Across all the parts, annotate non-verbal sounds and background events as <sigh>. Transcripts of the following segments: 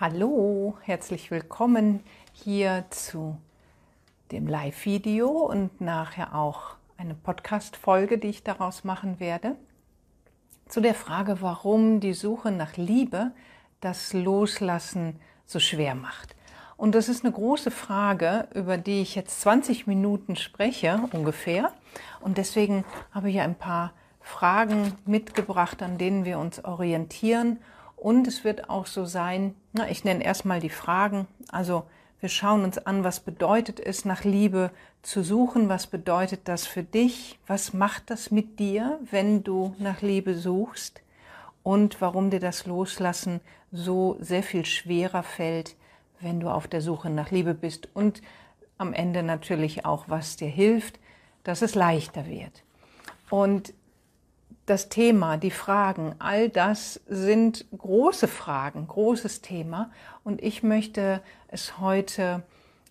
Hallo, herzlich willkommen hier zu dem Live-Video und nachher auch eine Podcast-Folge, die ich daraus machen werde. Zu der Frage, warum die Suche nach Liebe das Loslassen so schwer macht. Und das ist eine große Frage, über die ich jetzt 20 Minuten spreche ungefähr. Und deswegen habe ich ein paar Fragen mitgebracht, an denen wir uns orientieren und es wird auch so sein, ich nenne erstmal die Fragen. Also wir schauen uns an, was bedeutet es, nach Liebe zu suchen? Was bedeutet das für dich? Was macht das mit dir, wenn du nach Liebe suchst? Und warum dir das Loslassen so sehr viel schwerer fällt, wenn du auf der Suche nach Liebe bist? Und am Ende natürlich auch, was dir hilft, dass es leichter wird. Und das Thema, die Fragen, all das sind große Fragen, großes Thema. Und ich möchte es heute,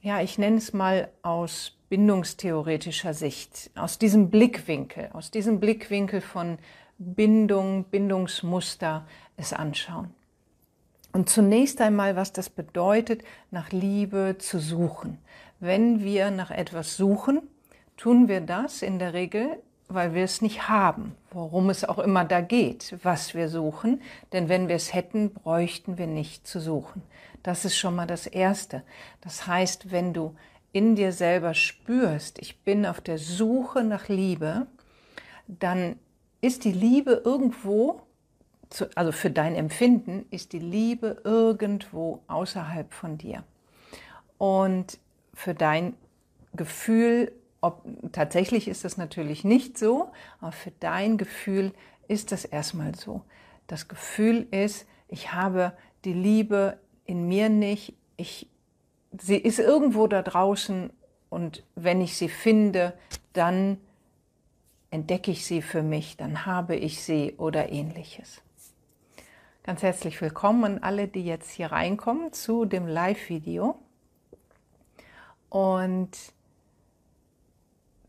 ja, ich nenne es mal aus bindungstheoretischer Sicht, aus diesem Blickwinkel, aus diesem Blickwinkel von Bindung, Bindungsmuster es anschauen. Und zunächst einmal, was das bedeutet, nach Liebe zu suchen. Wenn wir nach etwas suchen, tun wir das in der Regel weil wir es nicht haben, worum es auch immer da geht, was wir suchen. Denn wenn wir es hätten, bräuchten wir nicht zu suchen. Das ist schon mal das Erste. Das heißt, wenn du in dir selber spürst, ich bin auf der Suche nach Liebe, dann ist die Liebe irgendwo, also für dein Empfinden, ist die Liebe irgendwo außerhalb von dir. Und für dein Gefühl ob, tatsächlich ist das natürlich nicht so, aber für dein Gefühl ist das erstmal so. Das Gefühl ist, ich habe die Liebe in mir nicht, ich, sie ist irgendwo da draußen und wenn ich sie finde, dann entdecke ich sie für mich, dann habe ich sie oder ähnliches. Ganz herzlich willkommen an alle, die jetzt hier reinkommen zu dem Live-Video. Und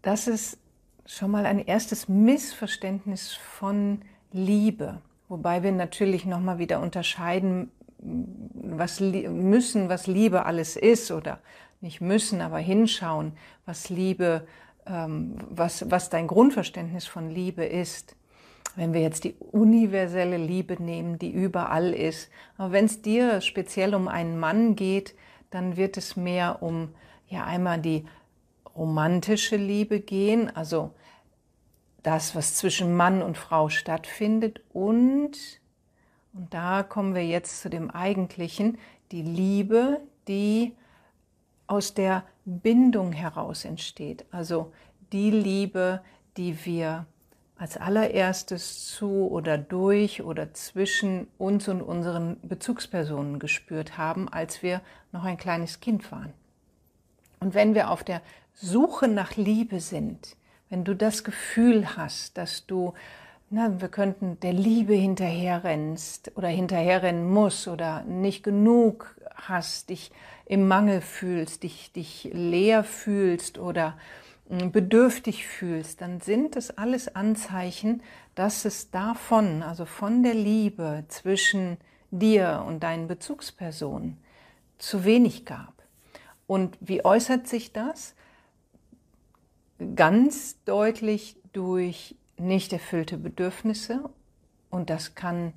das ist schon mal ein erstes Missverständnis von Liebe, wobei wir natürlich noch mal wieder unterscheiden was müssen, was Liebe alles ist oder nicht müssen, aber hinschauen, was Liebe, ähm, was, was dein Grundverständnis von Liebe ist. Wenn wir jetzt die universelle Liebe nehmen, die überall ist, aber wenn es dir speziell um einen Mann geht, dann wird es mehr um ja einmal die romantische Liebe gehen, also das, was zwischen Mann und Frau stattfindet und, und da kommen wir jetzt zu dem eigentlichen, die Liebe, die aus der Bindung heraus entsteht. Also die Liebe, die wir als allererstes zu oder durch oder zwischen uns und unseren Bezugspersonen gespürt haben, als wir noch ein kleines Kind waren. Und wenn wir auf der Suche nach Liebe sind, wenn du das Gefühl hast, dass du, na, wir könnten der Liebe hinterherrennst oder hinterherrennen musst oder nicht genug hast, dich im Mangel fühlst, dich, dich leer fühlst oder hm, bedürftig fühlst, dann sind es alles Anzeichen, dass es davon, also von der Liebe zwischen dir und deinen Bezugspersonen, zu wenig gab. Und wie äußert sich das? Ganz deutlich durch nicht erfüllte Bedürfnisse und das kann,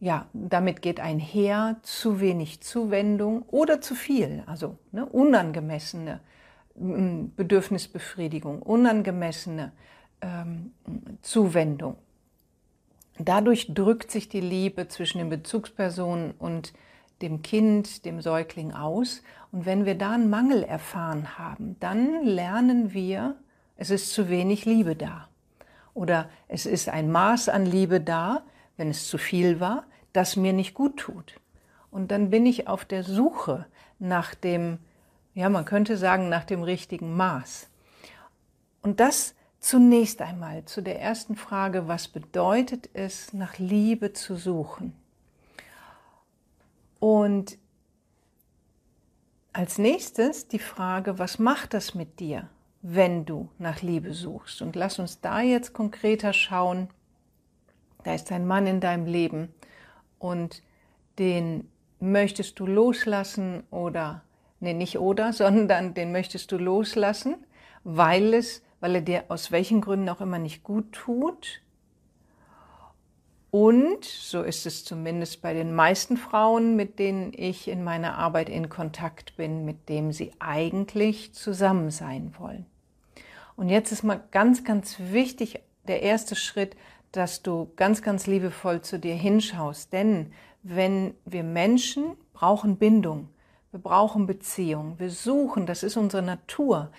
ja, damit geht einher zu wenig Zuwendung oder zu viel, also ne, unangemessene mm, Bedürfnisbefriedigung, unangemessene ähm, Zuwendung. Dadurch drückt sich die Liebe zwischen den Bezugspersonen und dem Kind, dem Säugling aus. Und wenn wir da einen Mangel erfahren haben, dann lernen wir, es ist zu wenig Liebe da. Oder es ist ein Maß an Liebe da, wenn es zu viel war, das mir nicht gut tut. Und dann bin ich auf der Suche nach dem, ja, man könnte sagen, nach dem richtigen Maß. Und das zunächst einmal zu der ersten Frage, was bedeutet es, nach Liebe zu suchen? Und als nächstes die Frage, was macht das mit dir, wenn du nach Liebe suchst? Und lass uns da jetzt konkreter schauen. Da ist ein Mann in deinem Leben und den möchtest du loslassen oder, nee, nicht oder, <laughs> sondern den möchtest du loslassen, weil es, weil er dir aus welchen Gründen auch immer nicht gut tut. Und, so ist es zumindest bei den meisten Frauen, mit denen ich in meiner Arbeit in Kontakt bin, mit dem sie eigentlich zusammen sein wollen. Und jetzt ist mal ganz, ganz wichtig, der erste Schritt, dass du ganz, ganz liebevoll zu dir hinschaust. Denn wenn wir Menschen brauchen Bindung, wir brauchen Beziehung, wir suchen, das ist unsere Natur,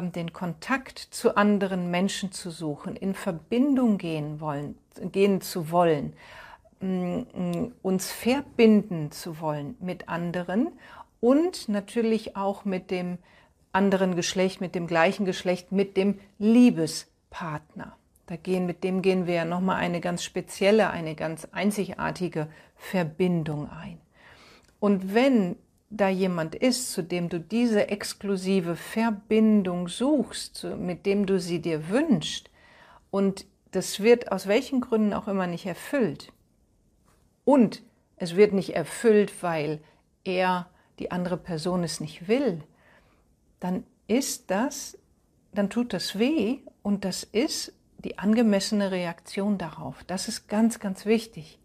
den Kontakt zu anderen Menschen zu suchen, in Verbindung gehen wollen, gehen zu wollen, uns verbinden zu wollen mit anderen und natürlich auch mit dem anderen Geschlecht, mit dem gleichen Geschlecht, mit dem Liebespartner. Da gehen, mit dem gehen wir ja nochmal eine ganz spezielle, eine ganz einzigartige Verbindung ein. Und wenn da jemand ist, zu dem du diese exklusive Verbindung suchst, mit dem du sie dir wünschst, und das wird aus welchen Gründen auch immer nicht erfüllt, und es wird nicht erfüllt, weil er, die andere Person es nicht will, dann ist das, dann tut das weh und das ist die angemessene Reaktion darauf. Das ist ganz, ganz wichtig.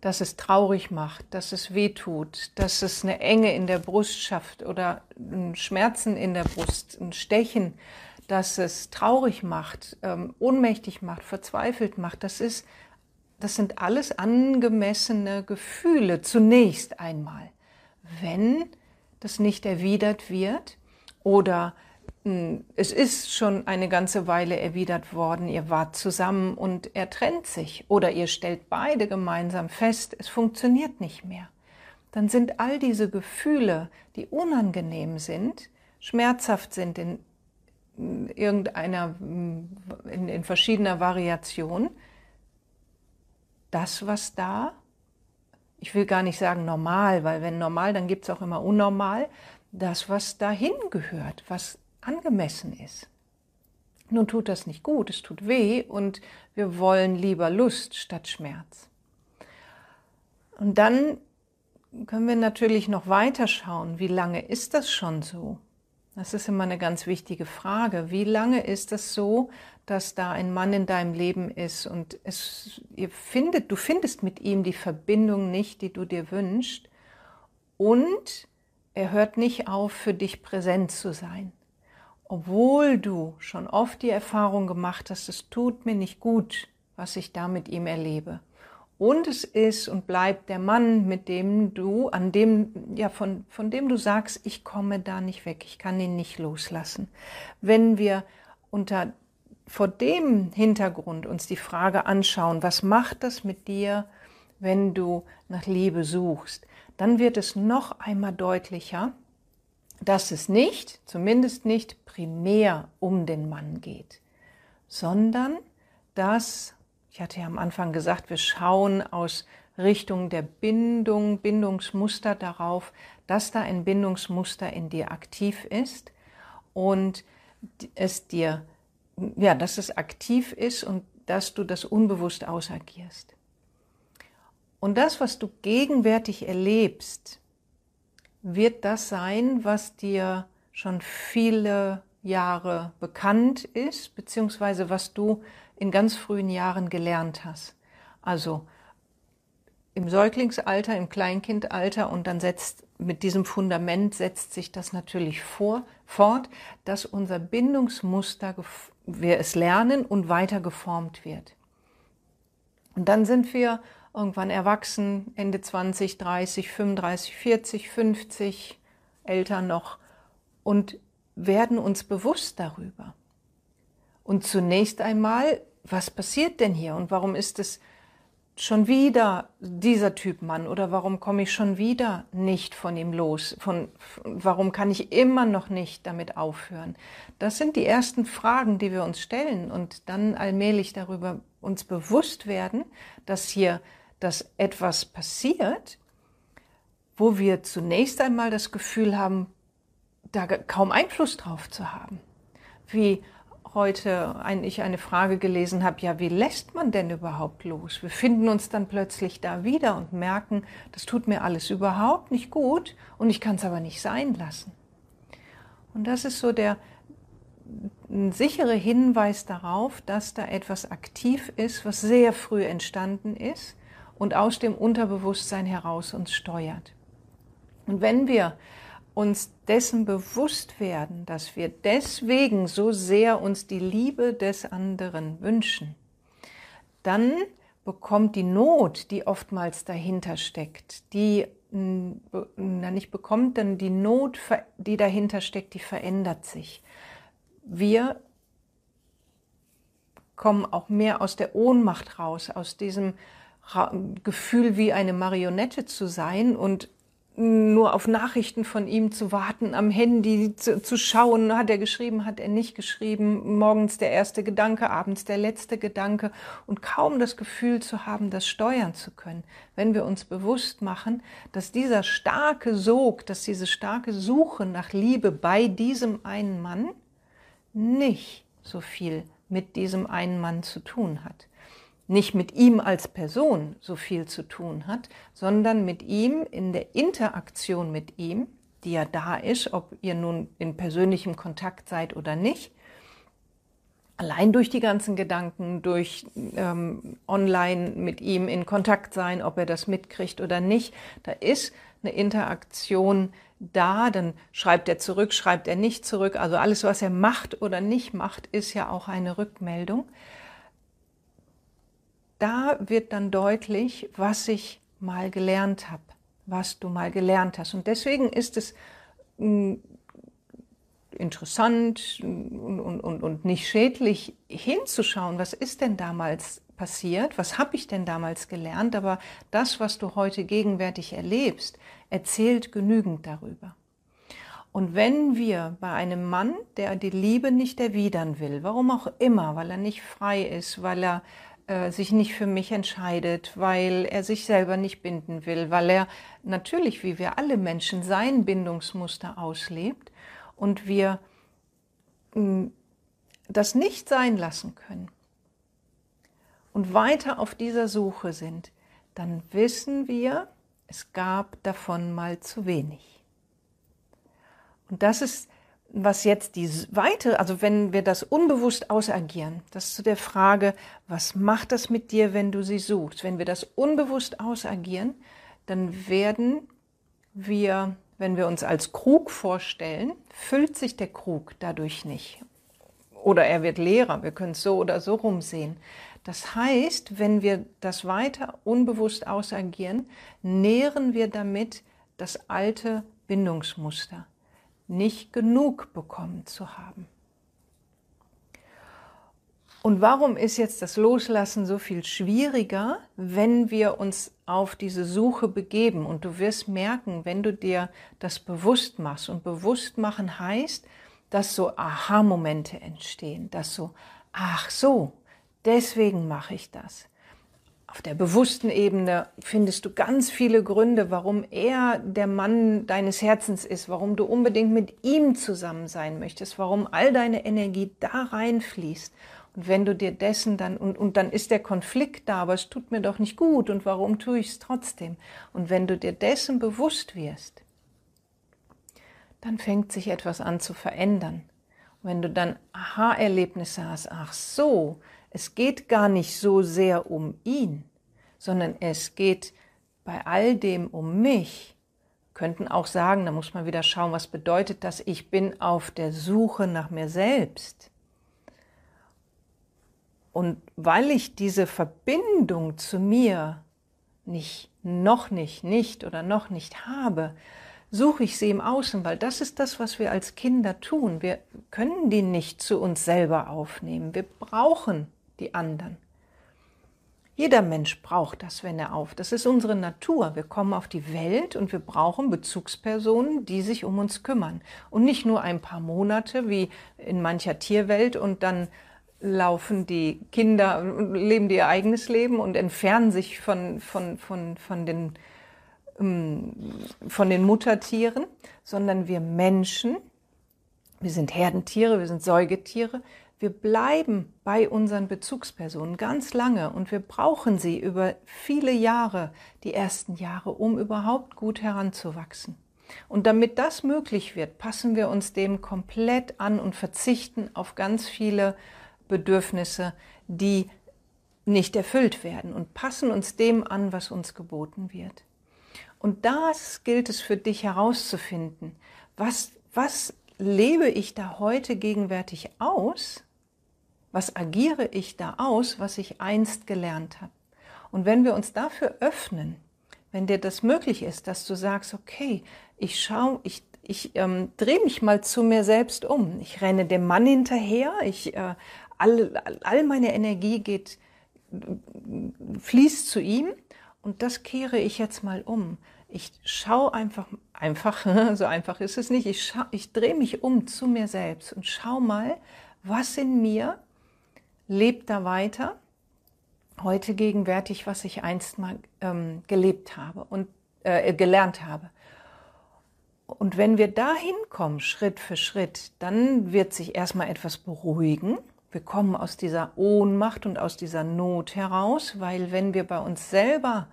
Dass es traurig macht, dass es weh tut, dass es eine Enge in der Brust schafft oder Schmerzen in der Brust, ein Stechen, dass es traurig macht, ähm, ohnmächtig macht, verzweifelt macht. Das ist, das sind alles angemessene Gefühle zunächst einmal. Wenn das nicht erwidert wird oder es ist schon eine ganze Weile erwidert worden, ihr wart zusammen und er trennt sich oder ihr stellt beide gemeinsam fest, es funktioniert nicht mehr. Dann sind all diese Gefühle, die unangenehm sind, schmerzhaft sind in irgendeiner, in, in verschiedener Variation, das, was da, ich will gar nicht sagen normal, weil wenn normal, dann gibt es auch immer unnormal, das, was dahin gehört, was angemessen ist. Nun tut das nicht gut, es tut weh und wir wollen lieber Lust statt Schmerz. Und dann können wir natürlich noch weiter schauen, wie lange ist das schon so? Das ist immer eine ganz wichtige Frage. Wie lange ist das so, dass da ein Mann in deinem Leben ist und es, ihr findet, du findest mit ihm die Verbindung nicht, die du dir wünschst und er hört nicht auf, für dich präsent zu sein obwohl du schon oft die Erfahrung gemacht hast, es tut mir nicht gut, was ich da mit ihm erlebe. Und es ist und bleibt der Mann, mit dem du, an dem, ja, von, von dem du sagst, ich komme da nicht weg, ich kann ihn nicht loslassen. Wenn wir unter, vor dem Hintergrund uns die Frage anschauen, was macht das mit dir, wenn du nach Liebe suchst, dann wird es noch einmal deutlicher, dass es nicht, zumindest nicht primär um den Mann geht, sondern dass, ich hatte ja am Anfang gesagt, wir schauen aus Richtung der Bindung, Bindungsmuster darauf, dass da ein Bindungsmuster in dir aktiv ist und es dir, ja, dass es aktiv ist und dass du das unbewusst ausagierst. Und das, was du gegenwärtig erlebst, wird das sein, was dir schon viele Jahre bekannt ist, beziehungsweise was du in ganz frühen Jahren gelernt hast. Also im Säuglingsalter, im Kleinkindalter und dann setzt mit diesem Fundament setzt sich das natürlich vor, fort, dass unser Bindungsmuster, wir es lernen und weiter geformt wird. Und dann sind wir irgendwann erwachsen, Ende 20, 30, 35, 40, 50, älter noch und werden uns bewusst darüber. Und zunächst einmal, was passiert denn hier und warum ist es schon wieder dieser Typ Mann oder warum komme ich schon wieder nicht von ihm los? Von, warum kann ich immer noch nicht damit aufhören? Das sind die ersten Fragen, die wir uns stellen und dann allmählich darüber uns bewusst werden, dass hier dass etwas passiert, wo wir zunächst einmal das Gefühl haben, da kaum Einfluss drauf zu haben. Wie heute ein, ich eine Frage gelesen habe, ja, wie lässt man denn überhaupt los? Wir finden uns dann plötzlich da wieder und merken, das tut mir alles überhaupt nicht gut und ich kann es aber nicht sein lassen. Und das ist so der sichere Hinweis darauf, dass da etwas aktiv ist, was sehr früh entstanden ist und aus dem Unterbewusstsein heraus uns steuert. Und wenn wir uns dessen bewusst werden, dass wir deswegen so sehr uns die Liebe des anderen wünschen, dann bekommt die Not, die oftmals dahinter steckt, die na nicht bekommt, dann die Not, die dahinter steckt, die verändert sich. Wir kommen auch mehr aus der Ohnmacht raus, aus diesem Gefühl, wie eine Marionette zu sein und nur auf Nachrichten von ihm zu warten, am Handy zu, zu, schauen, hat er geschrieben, hat er nicht geschrieben, morgens der erste Gedanke, abends der letzte Gedanke und kaum das Gefühl zu haben, das steuern zu können. Wenn wir uns bewusst machen, dass dieser starke Sog, dass diese starke Suche nach Liebe bei diesem einen Mann nicht so viel mit diesem einen Mann zu tun hat nicht mit ihm als Person so viel zu tun hat, sondern mit ihm in der Interaktion mit ihm, die ja da ist, ob ihr nun in persönlichem Kontakt seid oder nicht. Allein durch die ganzen Gedanken, durch ähm, online mit ihm in Kontakt sein, ob er das mitkriegt oder nicht, da ist eine Interaktion da, dann schreibt er zurück, schreibt er nicht zurück. Also alles, was er macht oder nicht macht, ist ja auch eine Rückmeldung da wird dann deutlich, was ich mal gelernt habe, was du mal gelernt hast. Und deswegen ist es mm, interessant und, und, und nicht schädlich hinzuschauen, was ist denn damals passiert, was habe ich denn damals gelernt, aber das, was du heute gegenwärtig erlebst, erzählt genügend darüber. Und wenn wir bei einem Mann, der die Liebe nicht erwidern will, warum auch immer, weil er nicht frei ist, weil er äh, sich nicht für mich entscheidet, weil er sich selber nicht binden will, weil er natürlich, wie wir alle Menschen, sein Bindungsmuster auslebt und wir mh, hm, das nicht sein lassen können und weiter auf dieser Suche sind, dann wissen wir, es gab davon mal zu wenig. Und das ist was jetzt die weitere, also wenn wir das unbewusst ausagieren, das zu der Frage, was macht das mit dir, wenn du sie suchst? Wenn wir das unbewusst ausagieren, dann werden wir, wenn wir uns als Krug vorstellen, füllt sich der Krug dadurch nicht. Oder er wird leerer, wir können es so oder so rumsehen. Das heißt, wenn wir das weiter unbewusst ausagieren, nähren wir damit das alte Bindungsmuster nicht genug bekommen zu haben. Und warum ist jetzt das Loslassen so viel schwieriger, wenn wir uns auf diese Suche begeben? Und du wirst merken, wenn du dir das bewusst machst. Und bewusst machen heißt, dass so Aha-Momente entstehen, dass so, ach so, deswegen mache ich das. Auf der bewussten Ebene findest du ganz viele Gründe, warum er der Mann deines Herzens ist, warum du unbedingt mit ihm zusammen sein möchtest, warum all deine Energie da reinfließt. Und wenn du dir dessen dann, und, und dann ist der Konflikt da, aber es tut mir doch nicht gut und warum tue ich es trotzdem? Und wenn du dir dessen bewusst wirst, dann fängt sich etwas an zu verändern. Und wenn du dann Aha-Erlebnisse hast, ach so, es geht gar nicht so sehr um ihn, sondern es geht bei all dem um mich. könnten auch sagen, da muss man wieder schauen, was bedeutet das? Ich bin auf der Suche nach mir selbst. Und weil ich diese Verbindung zu mir nicht, noch nicht, nicht oder noch nicht habe, suche ich sie im Außen, weil das ist das, was wir als Kinder tun. Wir können die nicht zu uns selber aufnehmen. Wir brauchen die anderen. Jeder Mensch braucht das, wenn er auf. Das ist unsere Natur. Wir kommen auf die Welt und wir brauchen Bezugspersonen, die sich um uns kümmern. Und nicht nur ein paar Monate wie in mancher Tierwelt und dann laufen die Kinder, leben ihr eigenes Leben und entfernen sich von, von, von, von, den, ähm, von den Muttertieren, sondern wir Menschen, wir sind Herdentiere, wir sind Säugetiere, Wir bleiben bei unseren Bezugspersonen ganz lange und wir brauchen sie über viele Jahre, die ersten Jahre, um überhaupt gut heranzuwachsen. Und damit das möglich wird, passen wir uns dem komplett an und verzichten auf ganz viele Bedürfnisse, die nicht erfüllt werden und passen uns dem an, was uns geboten wird. Und das gilt es für dich herauszufinden. Was, was lebe ich da heute gegenwärtig aus? Was agiere ich da aus, was ich einst gelernt habe? Und wenn wir uns dafür öffnen, wenn dir das möglich ist, dass du sagst, okay, ich schaue, ich, ich ähm, drehe mich mal zu mir selbst um. Ich renne dem Mann hinterher, ich, äh, all, all meine Energie geht, fließt zu ihm und das kehre ich jetzt mal um. Ich schaue einfach, einfach, <laughs> so einfach ist es nicht, ich, ich drehe mich um zu mir selbst und schau mal, was in mir lebt da weiter, heute gegenwärtig, was ich einst mal ähm, gelebt habe und äh, gelernt habe. Und wenn wir da hinkommen, Schritt für Schritt, dann wird sich erstmal etwas beruhigen. Wir kommen aus dieser Ohnmacht und aus dieser Not heraus, weil wenn wir bei uns selber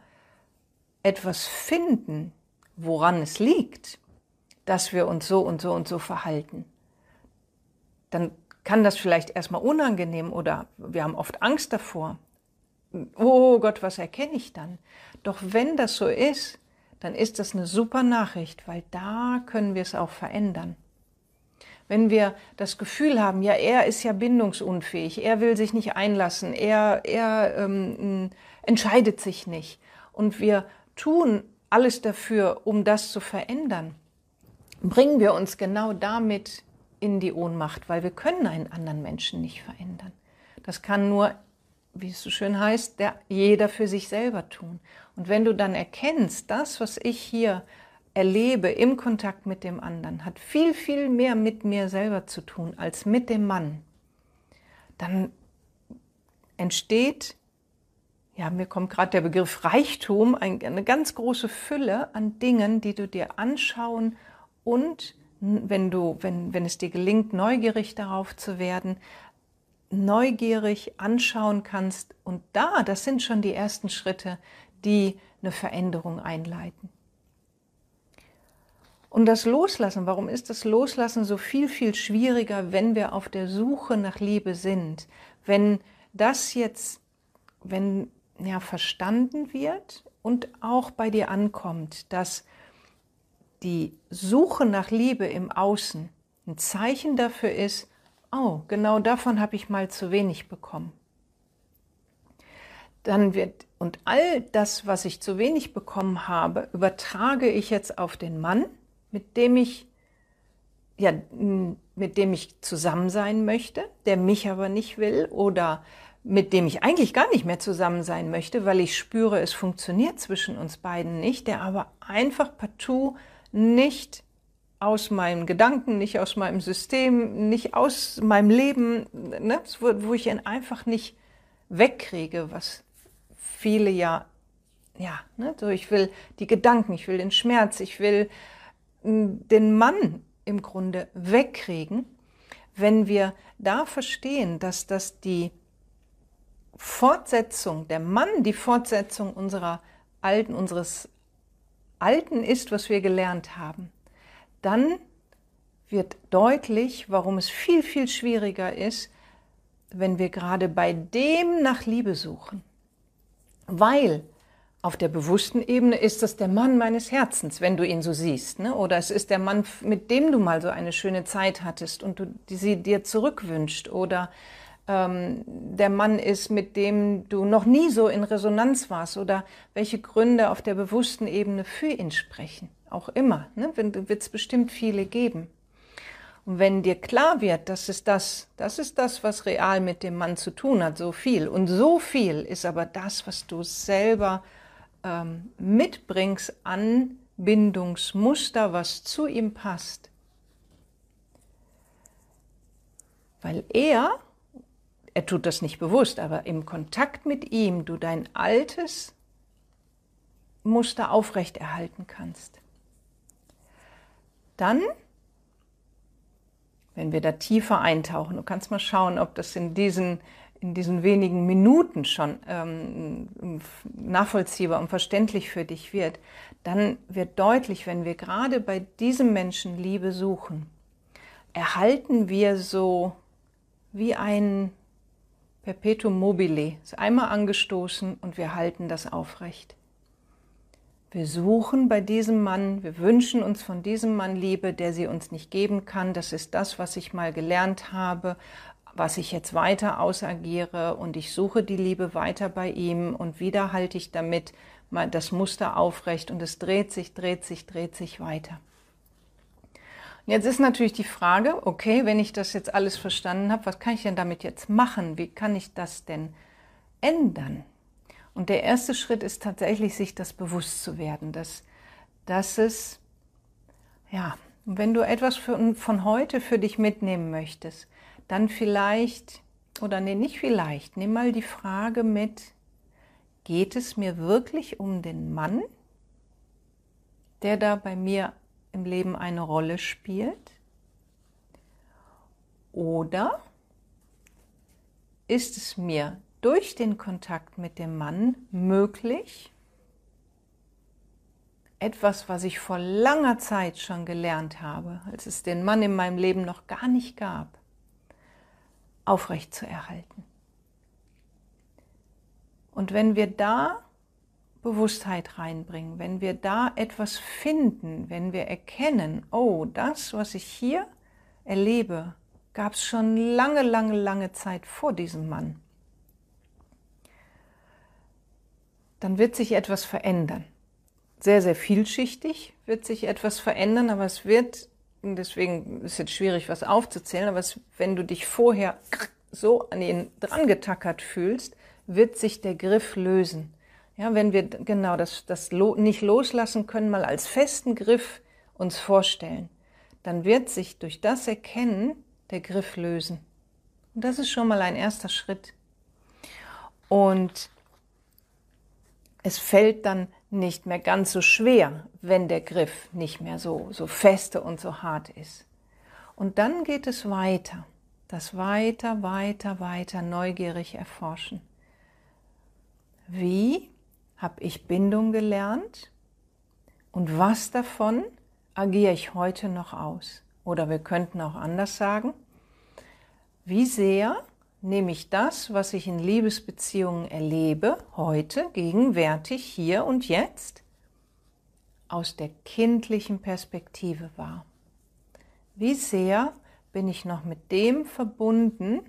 etwas finden, woran es liegt, dass wir uns so und so und so verhalten, dann kann das vielleicht erstmal unangenehm oder wir haben oft Angst davor. Oh Gott, was erkenne ich dann? Doch wenn das so ist, dann ist das eine super Nachricht, weil da können wir es auch verändern. Wenn wir das Gefühl haben, ja, er ist ja bindungsunfähig, er will sich nicht einlassen, er, er ähm, entscheidet sich nicht und wir tun alles dafür, um das zu verändern, bringen wir uns genau damit in die Ohnmacht, weil wir können einen anderen Menschen nicht verändern. Das kann nur wie es so schön heißt, der, jeder für sich selber tun. Und wenn du dann erkennst, das, was ich hier erlebe im Kontakt mit dem anderen, hat viel, viel mehr mit mir selber zu tun als mit dem Mann, dann entsteht, ja, mir kommt gerade der Begriff Reichtum, eine ganz große Fülle an Dingen, die du dir anschauen und wenn du, wenn, wenn es dir gelingt, neugierig darauf zu werden, neugierig anschauen kannst. Und da, das sind schon die ersten Schritte, die eine Veränderung einleiten. Und das Loslassen, warum ist das Loslassen so viel, viel schwieriger, wenn wir auf der Suche nach Liebe sind? Wenn das jetzt, wenn ja verstanden wird und auch bei dir ankommt, dass die Suche nach Liebe im Außen ein Zeichen dafür ist, oh, genau davon habe ich mal zu wenig bekommen. Dann wird, und all das, was ich zu wenig bekommen habe, übertrage ich jetzt auf den Mann, mit dem ich, ja, mit dem ich zusammen sein möchte, der mich aber nicht will oder mit dem ich eigentlich gar nicht mehr zusammen sein möchte, weil ich spüre, es funktioniert zwischen uns beiden nicht, der aber einfach partout nicht aus meinen Gedanken, nicht aus meinem System, nicht aus meinem Leben, ne, wo, ich ihn einfach nicht wegkriege, was viele ja, ja, ne, so ich will die Gedanken, ich will den Schmerz, ich will hm, den Mann im Grunde wegkriegen, wenn wir da verstehen, dass das die Fortsetzung, der Mann die Fortsetzung unserer alten, unseres Alten ist, was wir gelernt haben, dann wird deutlich, warum es viel, viel schwieriger ist, wenn wir gerade bei dem nach Liebe suchen. Weil auf der bewussten Ebene ist das der Mann meines Herzens, wenn du ihn so siehst. Ne? Oder es ist der Mann, mit dem du mal so eine schöne Zeit hattest und du sie dir zurückwünscht. Oder ähm, der Mann ist, mit dem du noch nie so in Resonanz warst. Oder welche Gründe auf der bewussten Ebene für ihn sprechen auch immer, ne, wird es bestimmt viele geben. Und wenn dir klar wird, das ist das, das ist das, was real mit dem Mann zu tun hat, so viel. Und so viel ist aber das, was du selber ähm, mitbringst an Bindungsmuster, was zu ihm passt. Weil er, er tut das nicht bewusst, aber im Kontakt mit ihm du dein altes Muster aufrechterhalten kannst. Dann wenn wir da tiefer eintauchen, du kannst mal schauen, ob das in diesen, in diesen wenigen Minuten schon ähm, nachvollziehbar und verständlich für dich wird, dann wird deutlich, wenn wir gerade bei diesem Menschen Liebe suchen, erhalten wir so wie ein Perpetuum mobile, ist einmal angestoßen und wir halten das aufrecht. Wir suchen bei diesem Mann, wir wünschen uns von diesem Mann Liebe, der sie uns nicht geben kann. Das ist das, was ich mal gelernt habe, was ich jetzt weiter ausagiere und ich suche die Liebe weiter bei ihm und wieder halte ich damit das Muster aufrecht und es dreht sich, dreht sich, dreht sich weiter. Jetzt ist natürlich die Frage, okay, wenn ich das jetzt alles verstanden habe, was kann ich denn damit jetzt machen? Wie kann ich das denn ändern? Und der erste Schritt ist tatsächlich, sich das bewusst zu werden, dass, dass es, ja, wenn du etwas für, von heute für dich mitnehmen möchtest, dann vielleicht, oder nee, nicht vielleicht, nimm mal die Frage mit, geht es mir wirklich um den Mann, der da bei mir im Leben eine Rolle spielt? Oder ist es mir durch den Kontakt mit dem Mann möglich, etwas, was ich vor langer Zeit schon gelernt habe, als es den Mann in meinem Leben noch gar nicht gab, aufrecht zu erhalten. Und wenn wir da Bewusstheit reinbringen, wenn wir da etwas finden, wenn wir erkennen, oh, das, was ich hier erlebe, gab es schon lange, lange, lange Zeit vor diesem Mann. dann wird sich etwas verändern. Sehr, sehr vielschichtig wird sich etwas verändern, aber es wird, deswegen ist es jetzt schwierig, was aufzuzählen, aber es, wenn du dich vorher so an ihn dran getackert fühlst, wird sich der Griff lösen. Ja, wenn wir genau das, das nicht loslassen können, mal als festen Griff uns vorstellen, dann wird sich durch das Erkennen der Griff lösen. Und das ist schon mal ein erster Schritt. Und es fällt dann nicht mehr ganz so schwer, wenn der Griff nicht mehr so, so feste und so hart ist. Und dann geht es weiter, das weiter, weiter, weiter neugierig erforschen. Wie habe ich Bindung gelernt und was davon agiere ich heute noch aus? Oder wir könnten auch anders sagen, wie sehr nehme ich das, was ich in Liebesbeziehungen erlebe, heute, gegenwärtig, hier und jetzt, aus der kindlichen Perspektive wahr. Wie sehr bin ich noch mit dem verbunden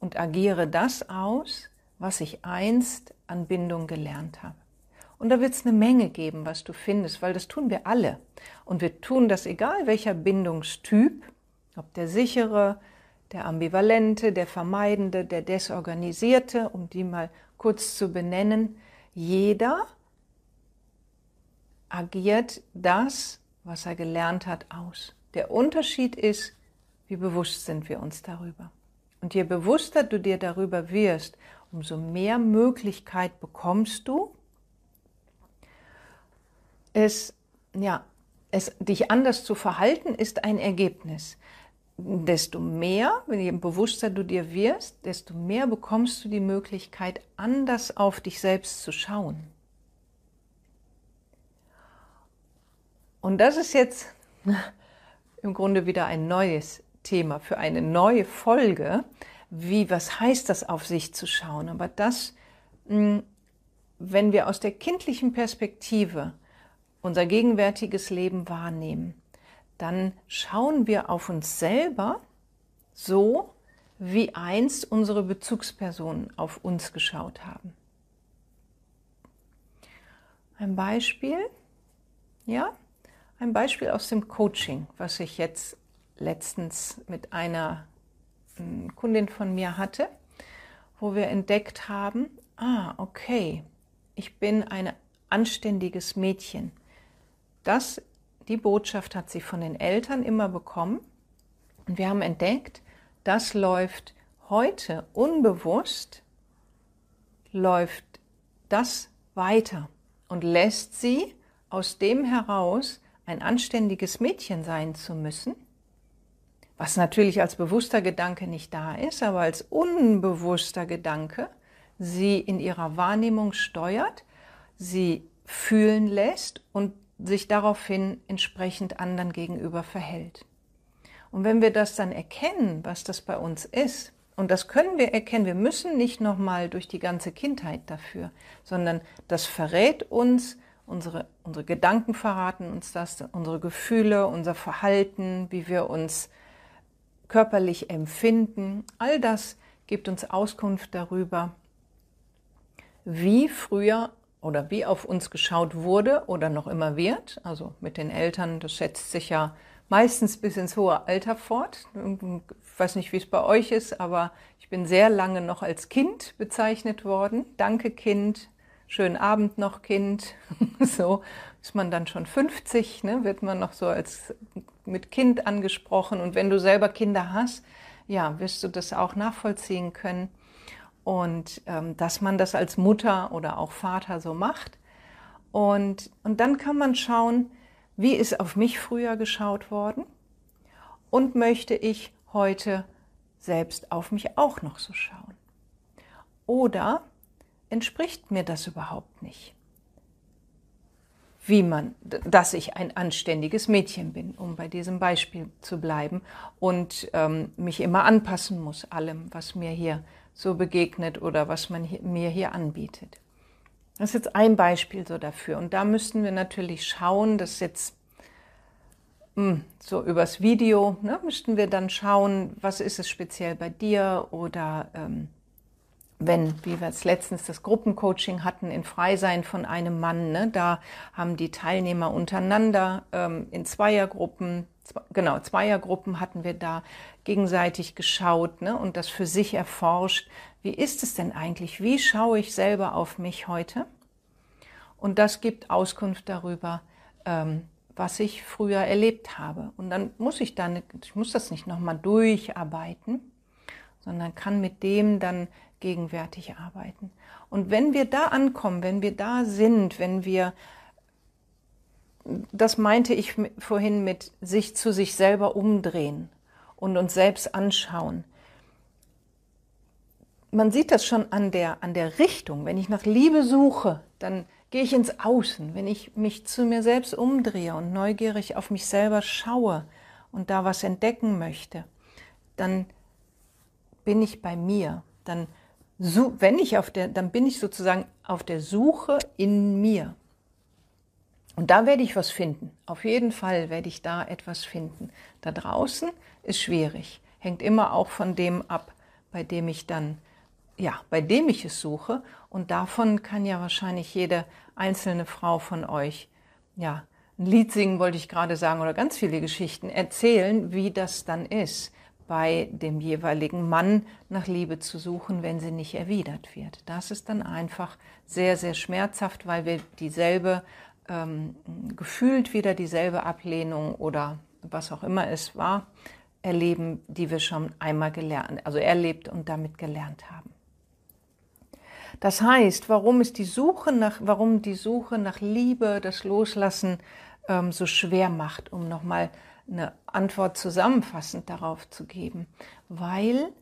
und agiere das aus, was ich einst an Bindung gelernt habe. Und da wird es eine Menge geben, was du findest, weil das tun wir alle. Und wir tun das egal welcher Bindungstyp, ob der sichere, der Ambivalente, der Vermeidende, der Desorganisierte, um die mal kurz zu benennen. Jeder agiert das, was er gelernt hat, aus. Der Unterschied ist, wie bewusst sind wir uns darüber. Und je bewusster du dir darüber wirst, umso mehr Möglichkeit bekommst du, es, ja, es, dich anders zu verhalten, ist ein Ergebnis desto mehr, je bewusster du dir wirst, desto mehr bekommst du die Möglichkeit, anders auf dich selbst zu schauen. Und das ist jetzt <laughs> im Grunde wieder ein neues Thema für eine neue Folge. Wie, was heißt das, auf sich zu schauen? Aber das, hm, wenn wir aus der kindlichen Perspektive unser gegenwärtiges Leben wahrnehmen, dann schauen wir auf uns selber so, wie einst unsere Bezugspersonen auf uns geschaut haben. Ein Beispiel, ja, ein Beispiel aus dem Coaching, was ich jetzt letztens mit einer hm, Kundin von mir hatte, wo wir entdeckt haben, ah, okay, ich bin ein anständiges Mädchen. Das die Botschaft hat sie von den Eltern immer bekommen. Und wir haben entdeckt, das läuft heute unbewusst, läuft das weiter und lässt sie aus dem heraus, ein anständiges Mädchen sein zu müssen, was natürlich als bewusster Gedanke nicht da ist, aber als unbewusster Gedanke sie in ihrer Wahrnehmung steuert, sie fühlen lässt und sich daraufhin entsprechend anderen gegenüber verhält. Und wenn wir das dann erkennen, was das bei uns ist, und das können wir erkennen, wir müssen nicht nochmal durch die ganze Kindheit dafür, sondern das verrät uns, unsere, unsere Gedanken verraten uns das, unsere Gefühle, unser Verhalten, wie wir uns körperlich empfinden, all das gibt uns Auskunft darüber, wie früher oder wie auf uns geschaut wurde oder noch immer wird. Also mit den Eltern, das setzt sich ja meistens bis ins hohe Alter fort. Ich weiß nicht, wie es bei euch ist, aber ich bin sehr lange noch als Kind bezeichnet worden. Danke Kind, schönen Abend noch Kind. <laughs> so ist man dann schon 50, ne, wird man noch so als mit Kind angesprochen. Und wenn du selber Kinder hast, ja, wirst du das auch nachvollziehen können. Und ähm, dass man das als Mutter oder auch Vater so macht. Und, und dann kann man schauen, wie ist auf mich früher geschaut worden und möchte ich heute selbst auf mich auch noch so schauen. Oder entspricht mir das überhaupt nicht? Wie man, dass ich ein anständiges Mädchen bin, um bei diesem Beispiel zu bleiben und ähm, mich immer anpassen muss allem, was mir hier so begegnet oder was man hier, mir hier anbietet. Das ist jetzt ein Beispiel so dafür. Und da müssten wir natürlich schauen, dass jetzt hm, so übers Video, ne, müssten wir dann schauen, was ist es speziell bei dir oder ähm, wenn, wie wir es letztens das Gruppencoaching hatten, in Freisein von einem Mann, ne, da haben die Teilnehmer untereinander ähm, in Zweiergruppen, genau, Zweiergruppen hatten wir da gegenseitig geschaut ne, und das für sich erforscht. Wie ist es denn eigentlich? Wie schaue ich selber auf mich heute? Und das gibt Auskunft darüber, ähm, was ich früher erlebt habe. Und dann muss ich dann, ich muss das nicht nochmal durcharbeiten, sondern kann mit dem dann gegenwärtig arbeiten. Und wenn wir da ankommen, wenn wir da sind, wenn wir, das meinte ich vorhin mit sich zu sich selber umdrehen und uns selbst anschauen. Man sieht das schon an der, an der Richtung. Wenn ich nach Liebe suche, dann gehe ich ins Außen. Wenn ich mich zu mir selbst umdrehe und neugierig auf mich selber schaue und da was entdecken möchte, dann bin ich bei mir. Dann wenn ich auf der, dann bin ich sozusagen auf der Suche in mir. Und da werde ich was finden. Auf jeden Fall werde ich da etwas finden. Da draußen ist schwierig. Hängt immer auch von dem ab, bei dem ich dann, ja, bei dem ich es suche. Und davon kann ja wahrscheinlich jede einzelne Frau von euch, ja, ein Lied singen wollte ich gerade sagen oder ganz viele Geschichten erzählen, wie das dann ist bei dem jeweiligen Mann nach Liebe zu suchen, wenn sie nicht erwidert wird. Das ist dann einfach sehr, sehr schmerzhaft, weil wir dieselbe, ähm, gefühlt wieder dieselbe Ablehnung oder was auch immer es war, erleben, die wir schon einmal gelernt, also erlebt und damit gelernt haben. Das heißt, warum ist die Suche nach, warum die Suche nach Liebe, das Loslassen ähm, so schwer macht, um nochmal eine Antwort zusammenfassend darauf zu geben. Weil,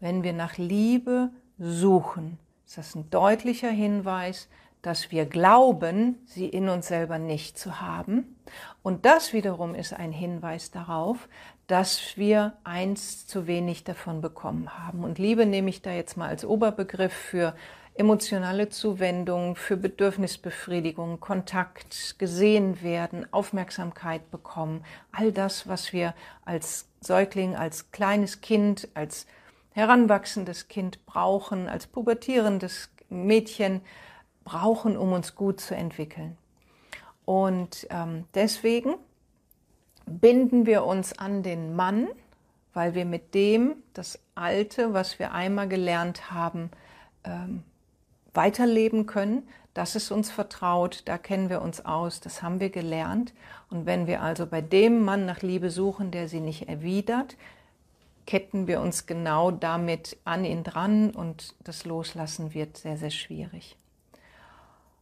wenn wir nach Liebe suchen, ist das ein deutlicher Hinweis, dass wir glauben, sie in uns selber nicht zu haben. Und das wiederum ist ein Hinweis darauf, dass wir eins zu wenig davon bekommen haben. Und Liebe nehme ich da jetzt mal als Oberbegriff für emotionale Zuwendung, für Bedürfnisbefriedigung, Kontakt, gesehen werden, Aufmerksamkeit bekommen. All das, was wir als Säugling, als kleines Kind, als heranwachsendes Kind brauchen, als pubertierendes Mädchen brauchen, um uns gut zu entwickeln. Und ähm, deswegen binden wir uns an den Mann, weil wir mit dem das Alte, was wir einmal gelernt haben, ähm, weiterleben können. Das ist uns vertraut, da kennen wir uns aus, das haben wir gelernt. Und wenn wir also bei dem Mann nach Liebe suchen, der sie nicht erwidert, ketten wir uns genau damit an ihn dran und das Loslassen wird sehr, sehr schwierig.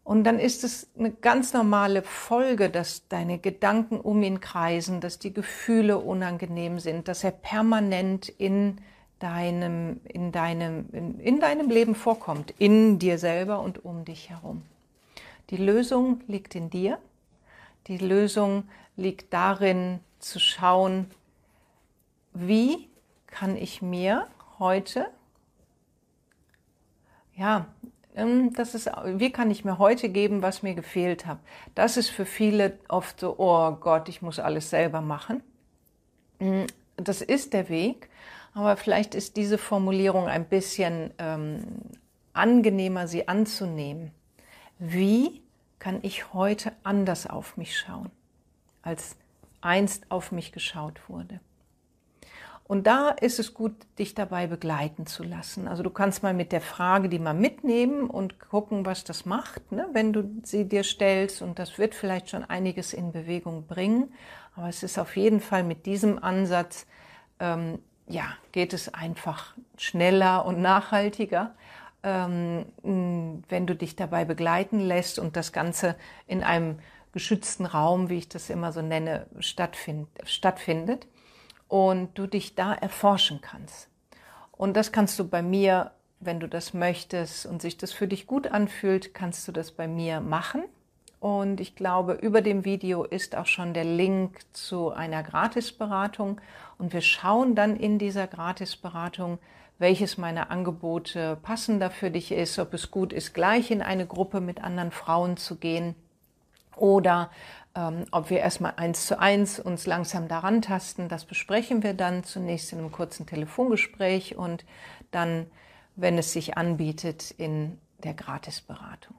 Und dann ist es eine ganz normale Folge, dass deine Gedanken um ihn kreisen, dass die Gefühle unangenehm sind, dass er permanent in deinem, in deinem, in, in deinem Leben vorkommt, in dir selber und um dich herum. Die Lösung liegt in dir. Die Lösung liegt darin, zu schauen, wie kann ich mir heute, ja, das ist, wie kann ich mir heute geben, was mir gefehlt hat? Das ist für viele oft so, oh Gott, ich muss alles selber machen. Mm, das ist der Weg, aber vielleicht ist diese Formulierung ein bisschen ähm, angenehmer, sie anzunehmen. Wie kann ich heute anders auf mich schauen, als einst auf mich geschaut wurde? Und da ist es gut, dich dabei begleiten zu lassen. Also du kannst mal mit der Frage die mal mitnehmen und gucken, was das macht, ne, wenn du sie dir stellst. Und das wird vielleicht schon einiges in Bewegung bringen. Aber es ist auf jeden Fall mit diesem Ansatz, ähm, ja, geht es einfach schneller und nachhaltiger, ähm, wenn du dich dabei begleiten lässt und das Ganze in einem geschützten Raum, wie ich das immer so nenne, stattfind, stattfindet und du dich da erforschen kannst. Und das kannst du bei mir, wenn du das möchtest und sich das für dich gut anfühlt, kannst du das bei mir machen. Und ich glaube, über dem Video ist auch schon der Link zu einer Gratisberatung. Und wir schauen dann in dieser Gratisberatung, welches meiner Angebote passender für dich ist, ob es gut ist, gleich in eine Gruppe mit anderen Frauen zu gehen oder ähm, ob wir erstmal eins zu eins uns langsam daran tasten, das besprechen wir dann zunächst in einem kurzen Telefongespräch und dann, wenn es sich anbietet, in der Gratisberatung.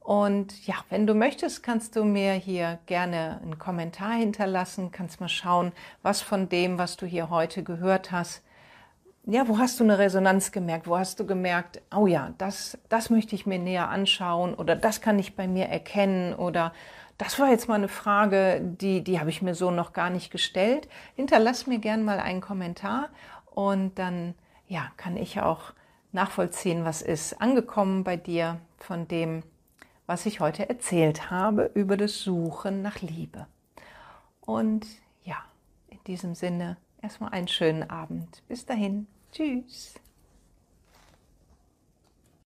Und ja, wenn du möchtest, kannst du mir hier gerne einen Kommentar hinterlassen, kannst mal schauen, was von dem, was du hier heute gehört hast, ja, wo hast du eine Resonanz gemerkt? Wo hast du gemerkt, oh ja, das, das möchte ich mir näher anschauen oder das kann ich bei mir erkennen oder das war jetzt mal eine Frage, die, die habe ich mir so noch gar nicht gestellt. Hinterlass mir gern mal einen Kommentar und dann ja, kann ich auch nachvollziehen, was ist angekommen bei dir von dem, was ich heute erzählt habe über das Suchen nach Liebe. Und ja, in diesem Sinne erstmal einen schönen Abend. Bis dahin. Tschüss.